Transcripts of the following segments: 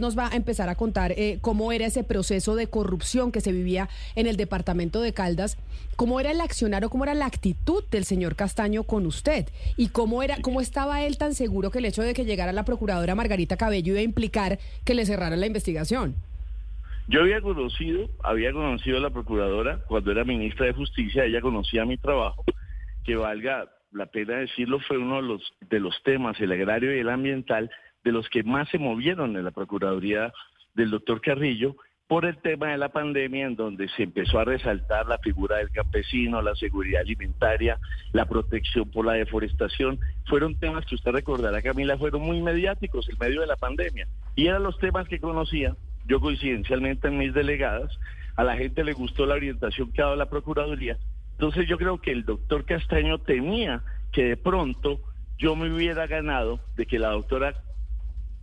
nos va a empezar a contar eh, cómo era ese proceso de corrupción que se vivía en el departamento de Caldas, cómo era el accionar o cómo era la actitud del señor Castaño con usted y cómo era, cómo estaba él tan seguro que el hecho de que llegara la procuradora Margarita Cabello iba a implicar que le cerraran la investigación. Yo había conocido, había conocido a la procuradora cuando era ministra de Justicia, ella conocía mi trabajo, que valga la pena decirlo, fue uno de los, de los temas, el agrario y el ambiental, de los que más se movieron en la Procuraduría del doctor Carrillo por el tema de la pandemia, en donde se empezó a resaltar la figura del campesino, la seguridad alimentaria, la protección por la deforestación. Fueron temas que usted recordará, Camila, fueron muy mediáticos en medio de la pandemia. Y eran los temas que conocía yo coincidencialmente en mis delegadas, a la gente le gustó la orientación que ha dado la Procuraduría. Entonces yo creo que el doctor Castaño temía que de pronto yo me hubiera ganado de que la doctora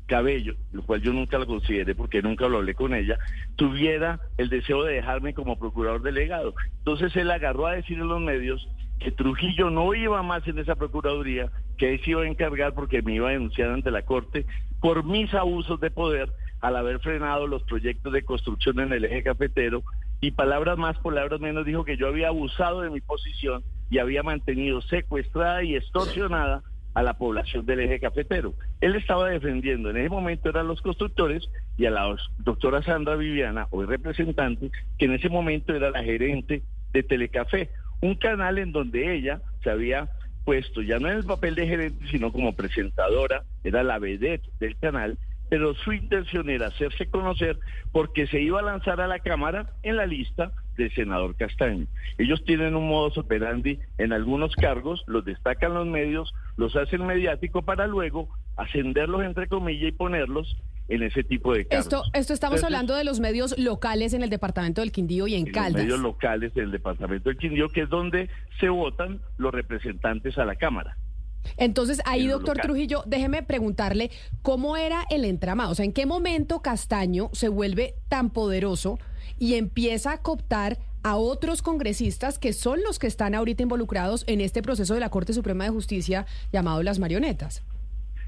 Cabello, lo cual yo nunca lo consideré porque nunca lo hablé con ella, tuviera el deseo de dejarme como procurador delegado. Entonces él agarró a decir en los medios que Trujillo no iba más en esa procuraduría, que él se iba a encargar porque me iba a denunciar ante la Corte por mis abusos de poder al haber frenado los proyectos de construcción en el eje cafetero y palabras más, palabras menos, dijo que yo había abusado de mi posición y había mantenido secuestrada y extorsionada a la población del eje cafetero. Él estaba defendiendo, en ese momento eran los constructores y a la doctora Sandra Viviana, hoy representante, que en ese momento era la gerente de Telecafé, un canal en donde ella se había puesto ya no en el papel de gerente, sino como presentadora, era la vedette del canal, pero su intención era hacerse conocer porque se iba a lanzar a la Cámara en la lista del senador Castaño. Ellos tienen un modo operandi en algunos cargos, los destacan los medios, los hacen mediático para luego ascenderlos entre comillas y ponerlos en ese tipo de cargos. Esto, esto estamos hablando de los medios locales en el departamento del Quindío y en, en Caldas. Los medios locales del departamento del Quindío, que es donde se votan los representantes a la Cámara. Entonces, ahí, doctor Trujillo, déjeme preguntarle cómo era el entramado, o sea, en qué momento Castaño se vuelve tan poderoso y empieza a cooptar a otros congresistas que son los que están ahorita involucrados en este proceso de la Corte Suprema de Justicia llamado las marionetas.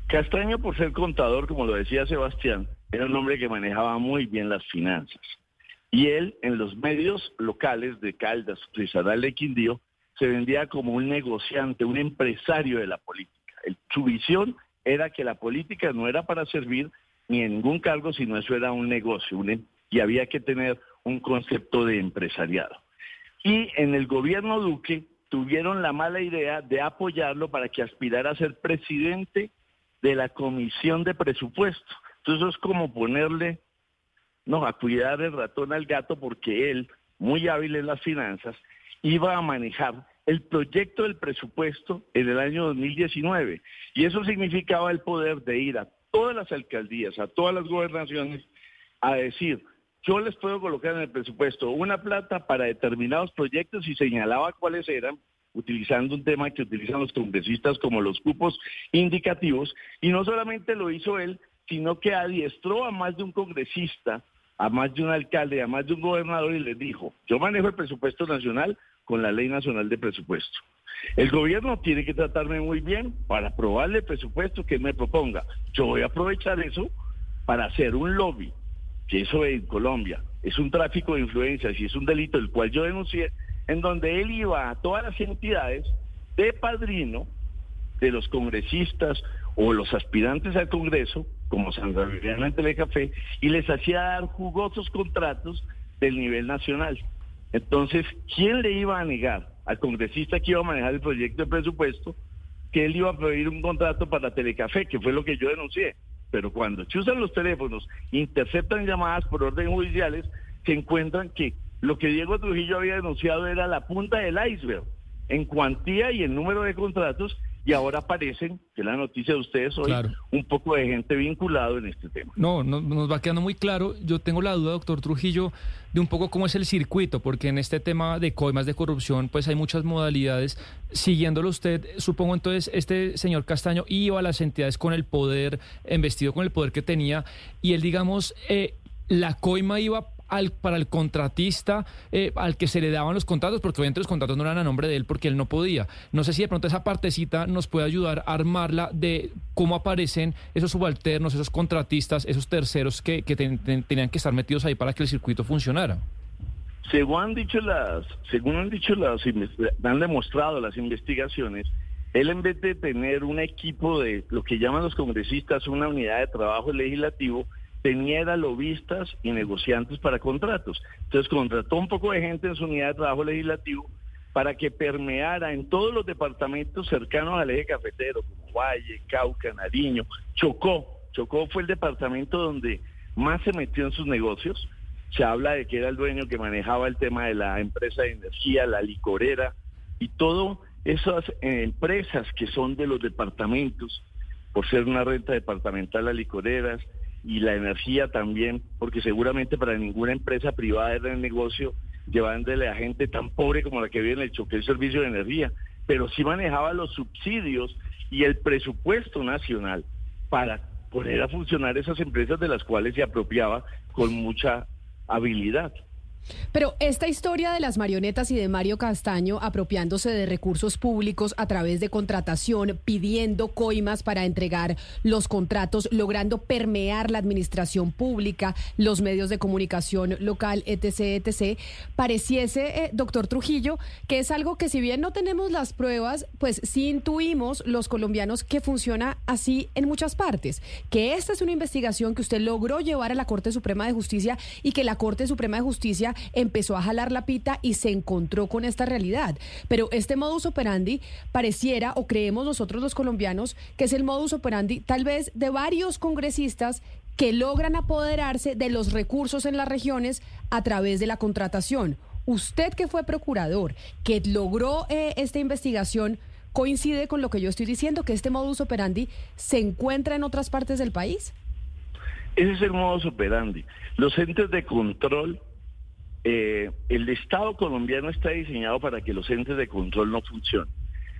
Castaño, por ser contador, como lo decía Sebastián, era un hombre que manejaba muy bien las finanzas. Y él, en los medios locales de Caldas, Rizadal de Quindío, se vendía como un negociante, un empresario de la política. su visión era que la política no era para servir ni en ningún cargo, sino eso era un negocio em, y había que tener un concepto de empresariado. Y en el gobierno Duque tuvieron la mala idea de apoyarlo para que aspirara a ser presidente de la comisión de presupuesto. Entonces eso es como ponerle, no, a cuidar el ratón al gato porque él, muy hábil en las finanzas, iba a manejar el proyecto del presupuesto en el año 2019. Y eso significaba el poder de ir a todas las alcaldías, a todas las gobernaciones, a decir, yo les puedo colocar en el presupuesto una plata para determinados proyectos y señalaba cuáles eran, utilizando un tema que utilizan los congresistas como los cupos indicativos. Y no solamente lo hizo él, sino que adiestró a más de un congresista, a más de un alcalde, a más de un gobernador y les dijo, yo manejo el presupuesto nacional, con la Ley Nacional de Presupuesto. El gobierno tiene que tratarme muy bien para aprobarle el presupuesto que me proponga. Yo voy a aprovechar eso para hacer un lobby, que eso en Colombia es un tráfico de influencias y es un delito el cual yo denuncié, en donde él iba a todas las entidades de padrino de los congresistas o los aspirantes al Congreso, como Sandra Viviana en Café, y les hacía dar jugosos contratos del nivel nacional. Entonces, ¿quién le iba a negar al congresista que iba a manejar el proyecto de presupuesto que él iba a pedir un contrato para Telecafé, que fue lo que yo denuncié? Pero cuando usan los teléfonos, interceptan llamadas por orden judiciales, se encuentran que lo que Diego Trujillo había denunciado era la punta del iceberg en cuantía y en número de contratos y ahora aparecen, que es la noticia de ustedes hoy, un poco de gente vinculado en este tema. No, no, nos va quedando muy claro. Yo tengo la duda, doctor Trujillo, de un poco cómo es el circuito, porque en este tema de coimas de corrupción, pues hay muchas modalidades. Siguiéndolo usted, supongo entonces, este señor Castaño iba a las entidades con el poder, investido con el poder que tenía, y él, digamos, eh, la coima iba al, para el contratista eh, al que se le daban los contratos, porque obviamente los contratos no eran a nombre de él porque él no podía. No sé si de pronto esa partecita nos puede ayudar a armarla de cómo aparecen esos subalternos, esos contratistas, esos terceros que, tenían que estar metidos ahí para que el circuito funcionara. Según han dicho las, según han dicho las, han demostrado las investigaciones, él en vez de tener un equipo de lo que llaman los congresistas, una unidad de trabajo legislativo, tenía era lobistas y negociantes para contratos. Entonces contrató un poco de gente en su unidad de trabajo legislativo para que permeara en todos los departamentos cercanos al eje cafetero, como Valle, Cauca, Nariño, Chocó. Chocó fue el departamento donde más se metió en sus negocios. Se habla de que era el dueño que manejaba el tema de la empresa de energía, la licorera y todo esas eh, empresas que son de los departamentos, por ser una renta departamental a licoreras, y la energía también, porque seguramente para ninguna empresa privada era el negocio llevándole a gente tan pobre como la que vive en el choque del servicio de energía, pero sí manejaba los subsidios y el presupuesto nacional para poner a funcionar esas empresas de las cuales se apropiaba con mucha habilidad. Pero esta historia de las marionetas y de Mario Castaño apropiándose de recursos públicos a través de contratación, pidiendo coimas para entregar los contratos, logrando permear la administración pública, los medios de comunicación local, etc., etc., pareciese, eh, doctor Trujillo, que es algo que si bien no tenemos las pruebas, pues sí intuimos los colombianos que funciona así en muchas partes, que esta es una investigación que usted logró llevar a la Corte Suprema de Justicia y que la Corte Suprema de Justicia empezó a jalar la pita y se encontró con esta realidad. Pero este modus operandi pareciera, o creemos nosotros los colombianos, que es el modus operandi tal vez de varios congresistas que logran apoderarse de los recursos en las regiones a través de la contratación. Usted que fue procurador, que logró eh, esta investigación, coincide con lo que yo estoy diciendo, que este modus operandi se encuentra en otras partes del país. Ese es el modus operandi. Los entes de control eh, el Estado colombiano está diseñado para que los entes de control no funcionen.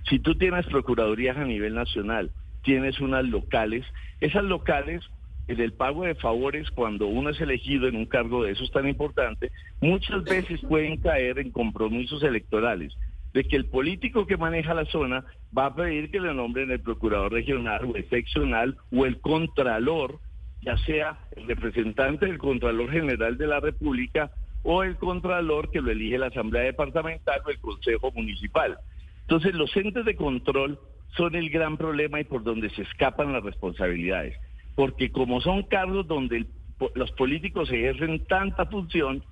Si tú tienes procuradurías a nivel nacional, tienes unas locales, esas locales, en el pago de favores, cuando uno es elegido en un cargo de esos tan importante, muchas veces pueden caer en compromisos electorales de que el político que maneja la zona va a pedir que le nombren el procurador regional o el seccional o el contralor, ya sea el representante del Contralor General de la República o el contralor que lo elige la Asamblea Departamental o el Consejo Municipal. Entonces los entes de control son el gran problema y por donde se escapan las responsabilidades, porque como son cargos donde los políticos ejercen tanta función,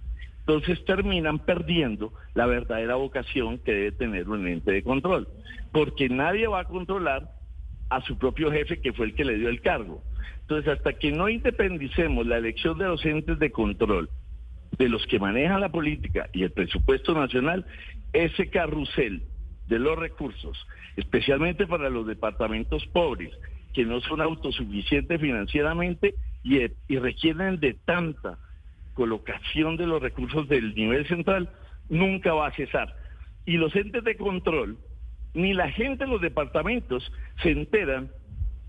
entonces terminan perdiendo la verdadera vocación que debe tener un ente de control, porque nadie va a controlar a su propio jefe que fue el que le dio el cargo. Entonces, hasta que no independicemos la elección de los entes de control de los que manejan la política y el presupuesto nacional, ese carrusel de los recursos, especialmente para los departamentos pobres, que no son autosuficientes financieramente y, requieren de tanta colocación de los recursos del nivel central, nunca va a cesar. Y los entes de control, ni la gente en los departamentos se enteran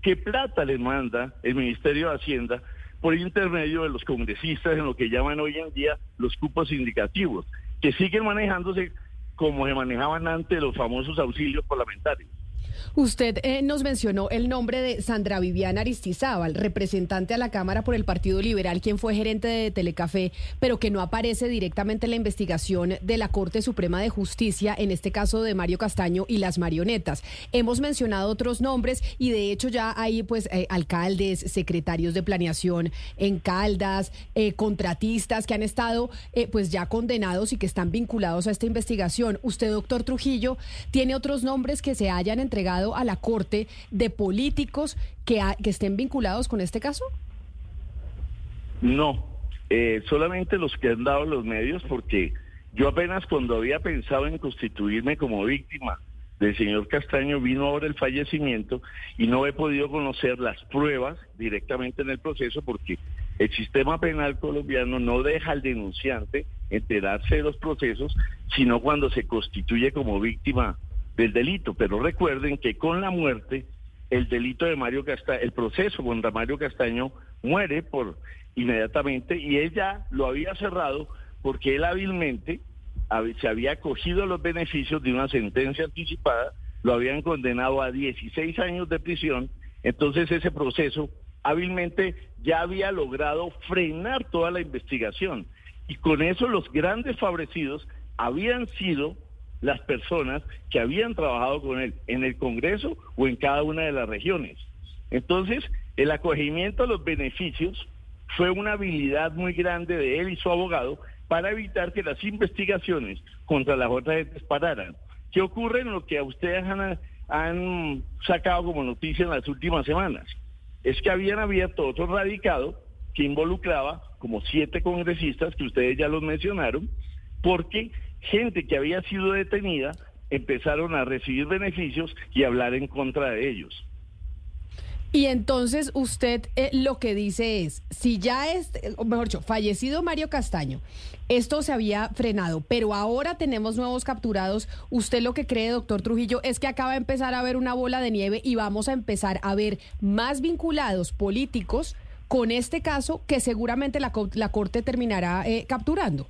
qué plata les manda el Ministerio de Hacienda por intermedio de los congresistas en lo que llaman hoy en día los cupos indicativos, que siguen manejándose como se manejaban antes los famosos auxilios parlamentarios. Usted eh, nos mencionó el nombre de Sandra Viviana Aristizábal, representante a la Cámara por el Partido Liberal, quien fue gerente de Telecafé, pero que no aparece directamente en la investigación de la Corte Suprema de Justicia, en este caso de Mario Castaño y las marionetas. Hemos mencionado otros nombres y de hecho ya hay pues eh, alcaldes, secretarios de planeación en Caldas, eh, contratistas que han estado pues ya condenados y que están vinculados a esta investigación. Usted, doctor Trujillo, tiene otros nombres que se hayan entregado a la Corte de políticos que, estén vinculados con este caso? No, eh, solamente los que han dado los medios, porque yo apenas cuando había pensado en constituirme como víctima del señor Castaño vino ahora el fallecimiento y no he podido conocer las pruebas directamente en el proceso porque el sistema penal colombiano no deja al denunciante enterarse de los procesos, sino cuando se constituye como víctima del delito. Pero recuerden que con la muerte, el delito de Mario Castaño, el proceso contra Mario Castaño muere por inmediatamente y ella lo había cerrado porque él hábilmente se había cogido los beneficios de una sentencia anticipada, lo habían condenado a 16 años de prisión, entonces ese proceso hábilmente ya había logrado frenar toda la investigación y con eso los grandes favorecidos habían sido las personas que habían trabajado con él en el Congreso o en cada una de las regiones. Entonces, el acogimiento a los beneficios fue una habilidad muy grande de él y su abogado para evitar que las investigaciones contra las otras gentes pararan. ¿Qué ocurre en lo que a ustedes han, han sacado como noticia en las últimas semanas? Es que habían abierto otro radicado que involucraba como siete congresistas, que ustedes ya los mencionaron, porque gente que había sido detenida empezaron a recibir beneficios y hablar en contra de ellos. Y entonces usted eh, lo que dice es, si ya es, mejor dicho, fallecido Mario Castaño, esto se había frenado, pero ahora tenemos nuevos capturados, usted lo que cree, doctor Trujillo, es que acaba de empezar a haber una bola de nieve y vamos a empezar a ver más vinculados políticos con este caso que seguramente la, la Corte terminará eh, capturando.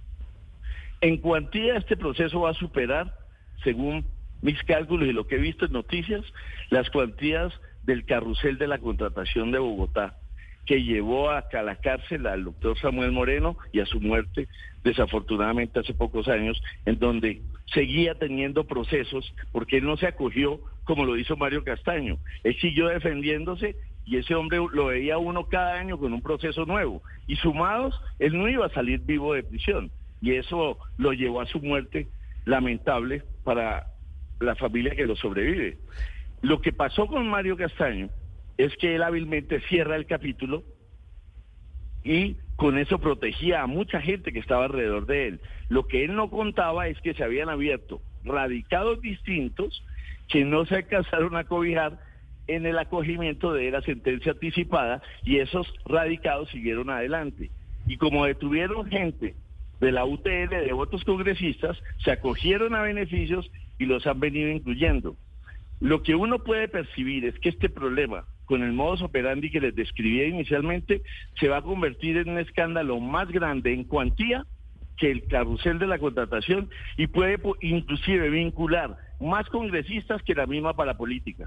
En cuantía, este proceso va a superar, según mis cálculos y lo que he visto en noticias, las cuantías del carrusel de la contratación de Bogotá, que llevó a, la cárcel al doctor Samuel Moreno y a su muerte, desafortunadamente hace pocos años, en donde seguía teniendo procesos porque él no se acogió como lo hizo Mario Castaño. Él siguió defendiéndose y ese hombre lo veía uno cada año con un proceso nuevo. Y sumados, él no iba a salir vivo de prisión y eso lo llevó a su muerte lamentable para la familia que lo sobrevive. Lo que pasó con Mario Castaño es que él hábilmente cierra el capítulo y con eso protegía a mucha gente que estaba alrededor de él. Lo que él no contaba es que se habían abierto radicados distintos que no se alcanzaron a cobijar en el acogimiento de la sentencia anticipada y esos radicados siguieron adelante. Y como detuvieron gente de la UTL, de otros congresistas, se acogieron a beneficios y los han venido incluyendo. Lo que uno puede percibir es que este problema, con el modus operandi que les describía inicialmente, se va a convertir en un escándalo más grande en cuantía que el carrusel de la contratación y puede inclusive vincular más congresistas que la misma parapolítica.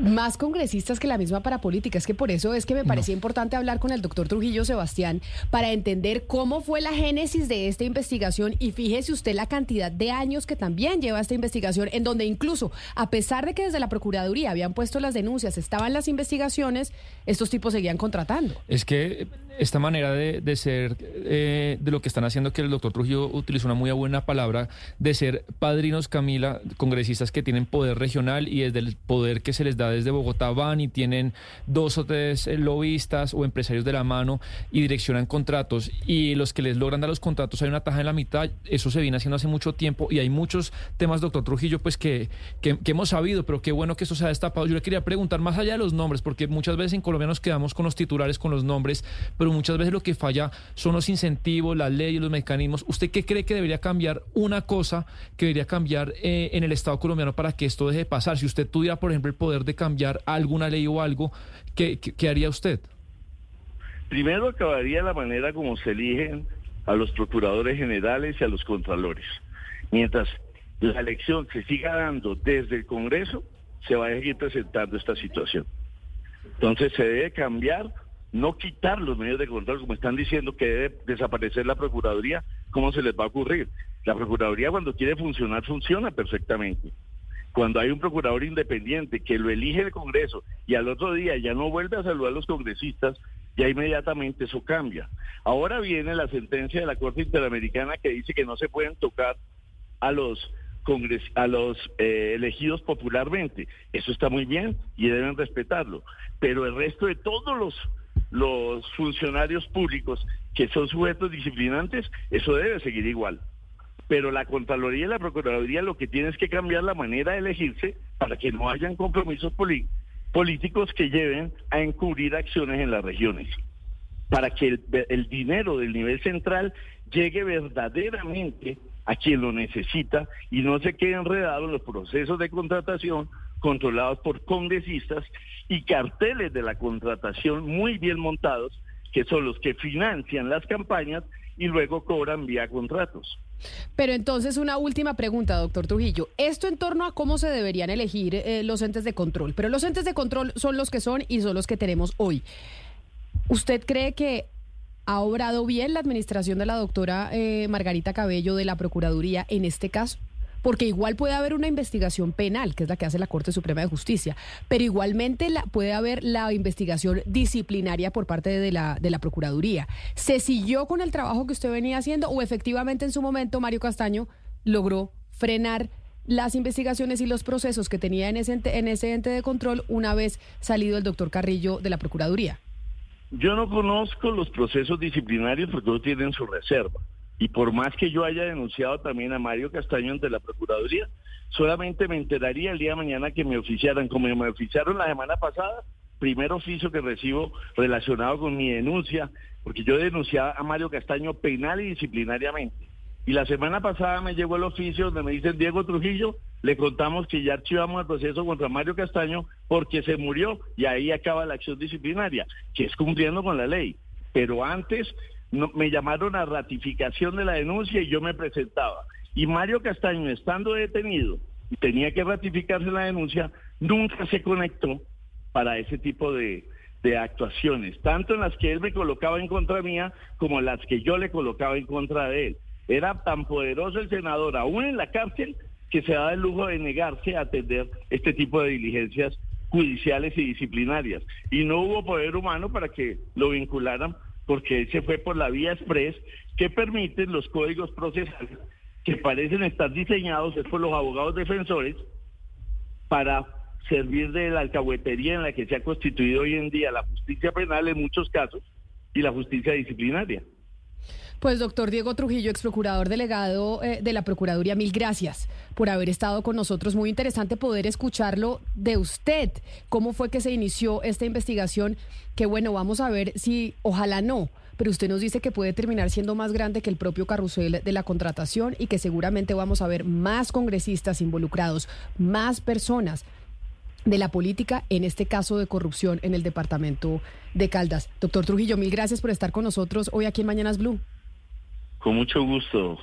Más congresistas que la misma para política. Es que por eso es que me parecía importante hablar con el doctor Trujillo Sebastián para entender cómo fue la génesis de esta investigación y fíjese usted la cantidad de años que también lleva esta investigación, en donde incluso, a pesar de que desde la Procuraduría habían puesto las denuncias, estaban las investigaciones, estos tipos seguían contratando. Es que esta manera de, ser, eh, de lo que están haciendo, que el doctor Trujillo utilizó una muy buena palabra, de ser padrinos, Camila, congresistas que tienen poder regional y desde el poder que se les da desde Bogotá van y tienen dos o tres eh, lobistas o empresarios de la mano y direccionan contratos y los que les logran dar los contratos hay una taja en la mitad, eso se viene haciendo hace mucho tiempo y hay muchos temas, doctor Trujillo, pues que, que, hemos sabido, pero qué bueno que esto se ha destapado. Yo le quería preguntar más allá de los nombres, porque muchas veces en Colombia nos quedamos con los titulares, con los nombres, pero muchas veces lo que falla son los incentivos, las leyes, los mecanismos. ¿Usted qué cree que debería cambiar una cosa que debería cambiar eh, en el Estado colombiano para que esto deje de pasar? Si usted tuviera, por ejemplo, el poder de cambiar alguna ley o algo, ¿qué, haría usted? Primero acabaría la manera como se eligen a los procuradores generales y a los contralores. Mientras la elección se siga dando desde el Congreso, se va a seguir presentando esta situación. Entonces se debe cambiar, no quitar los medios de control, como están diciendo que debe desaparecer la Procuraduría, ¿cómo se les va a ocurrir? La Procuraduría cuando quiere funcionar, funciona perfectamente. Cuando hay un procurador independiente que lo elige el Congreso y al otro día ya no vuelve a saludar a los congresistas, ya inmediatamente eso cambia. Ahora viene la sentencia de la Corte Interamericana que dice que no se pueden tocar a los a los eh, elegidos popularmente. Eso está muy bien y deben respetarlo. Pero el resto de todos los, los funcionarios públicos que son sujetos disciplinantes, eso debe seguir igual pero la Contraloría y la Procuraduría lo que tienen es que cambiar la manera de elegirse para que no hayan compromisos políticos que lleven a encubrir acciones en las regiones, para que el, el dinero del nivel central llegue verdaderamente a quien lo necesita y no se quede enredado en los procesos de contratación controlados por congresistas y carteles de la contratación muy bien montados que son los que financian las campañas y luego cobran vía contratos. Pero entonces una última pregunta, doctor Trujillo. Esto en torno a cómo se deberían elegir eh, los entes de control. Pero los entes de control son los que son y son los que tenemos hoy. ¿Usted cree que ha obrado bien la administración de la doctora eh, Margarita Cabello de la Procuraduría en este caso? Porque igual puede haber una investigación penal, que es la que hace la Corte Suprema de Justicia, pero igualmente puede haber la investigación disciplinaria por parte de la, de la Procuraduría. ¿Se siguió con el trabajo que usted venía haciendo o efectivamente en su momento Mario Castaño logró frenar las investigaciones y los procesos que tenía en ese ente, en ese ente de control una vez salido el doctor Carrillo de la Procuraduría? Yo no conozco los procesos disciplinarios porque no tienen su reserva. Y por más que yo haya denunciado también a Mario Castaño ante la Procuraduría, solamente me enteraría el día de mañana que me oficiaran, como me oficiaron la semana pasada, primer oficio que recibo relacionado con mi denuncia, porque yo denunciaba a Mario Castaño penal y disciplinariamente. Y la semana pasada me llegó el oficio donde me dicen Diego Trujillo, le contamos que ya archivamos el proceso contra Mario Castaño porque se murió y ahí acaba la acción disciplinaria, que es cumpliendo con la ley. Pero antes me llamaron a ratificación de la denuncia y yo me presentaba. Y Mario Castaño, estando detenido tenía que ratificarse la denuncia, nunca se conectó para ese tipo de, de actuaciones, tanto en las que él me colocaba en contra mía como en las que yo le colocaba en contra de él. Era tan poderoso el senador, aún en la cárcel, que se da el lujo de negarse a atender este tipo de diligencias judiciales y disciplinarias. Y no hubo poder humano para que lo vincularan porque se fue por la vía express que permiten los códigos procesales que parecen estar diseñados es por los abogados defensores para servir de la alcahuetería en la que se ha constituido hoy en día la justicia penal en muchos casos y la justicia disciplinaria. Pues doctor Diego Trujillo, ex procurador delegado eh, de la Procuraduría, mil gracias por haber estado con nosotros. Muy interesante poder escucharlo de usted. ¿Cómo fue que se inició esta investigación? Que bueno, vamos a ver si, ojalá no, pero usted nos dice que puede terminar siendo más grande que el propio carrusel de la contratación y que seguramente vamos a ver más congresistas involucrados, más personas de la política, en este caso de corrupción en el departamento de Caldas. Doctor Trujillo, mil gracias por estar con nosotros hoy aquí en Mañanas Blue. Con mucho gusto.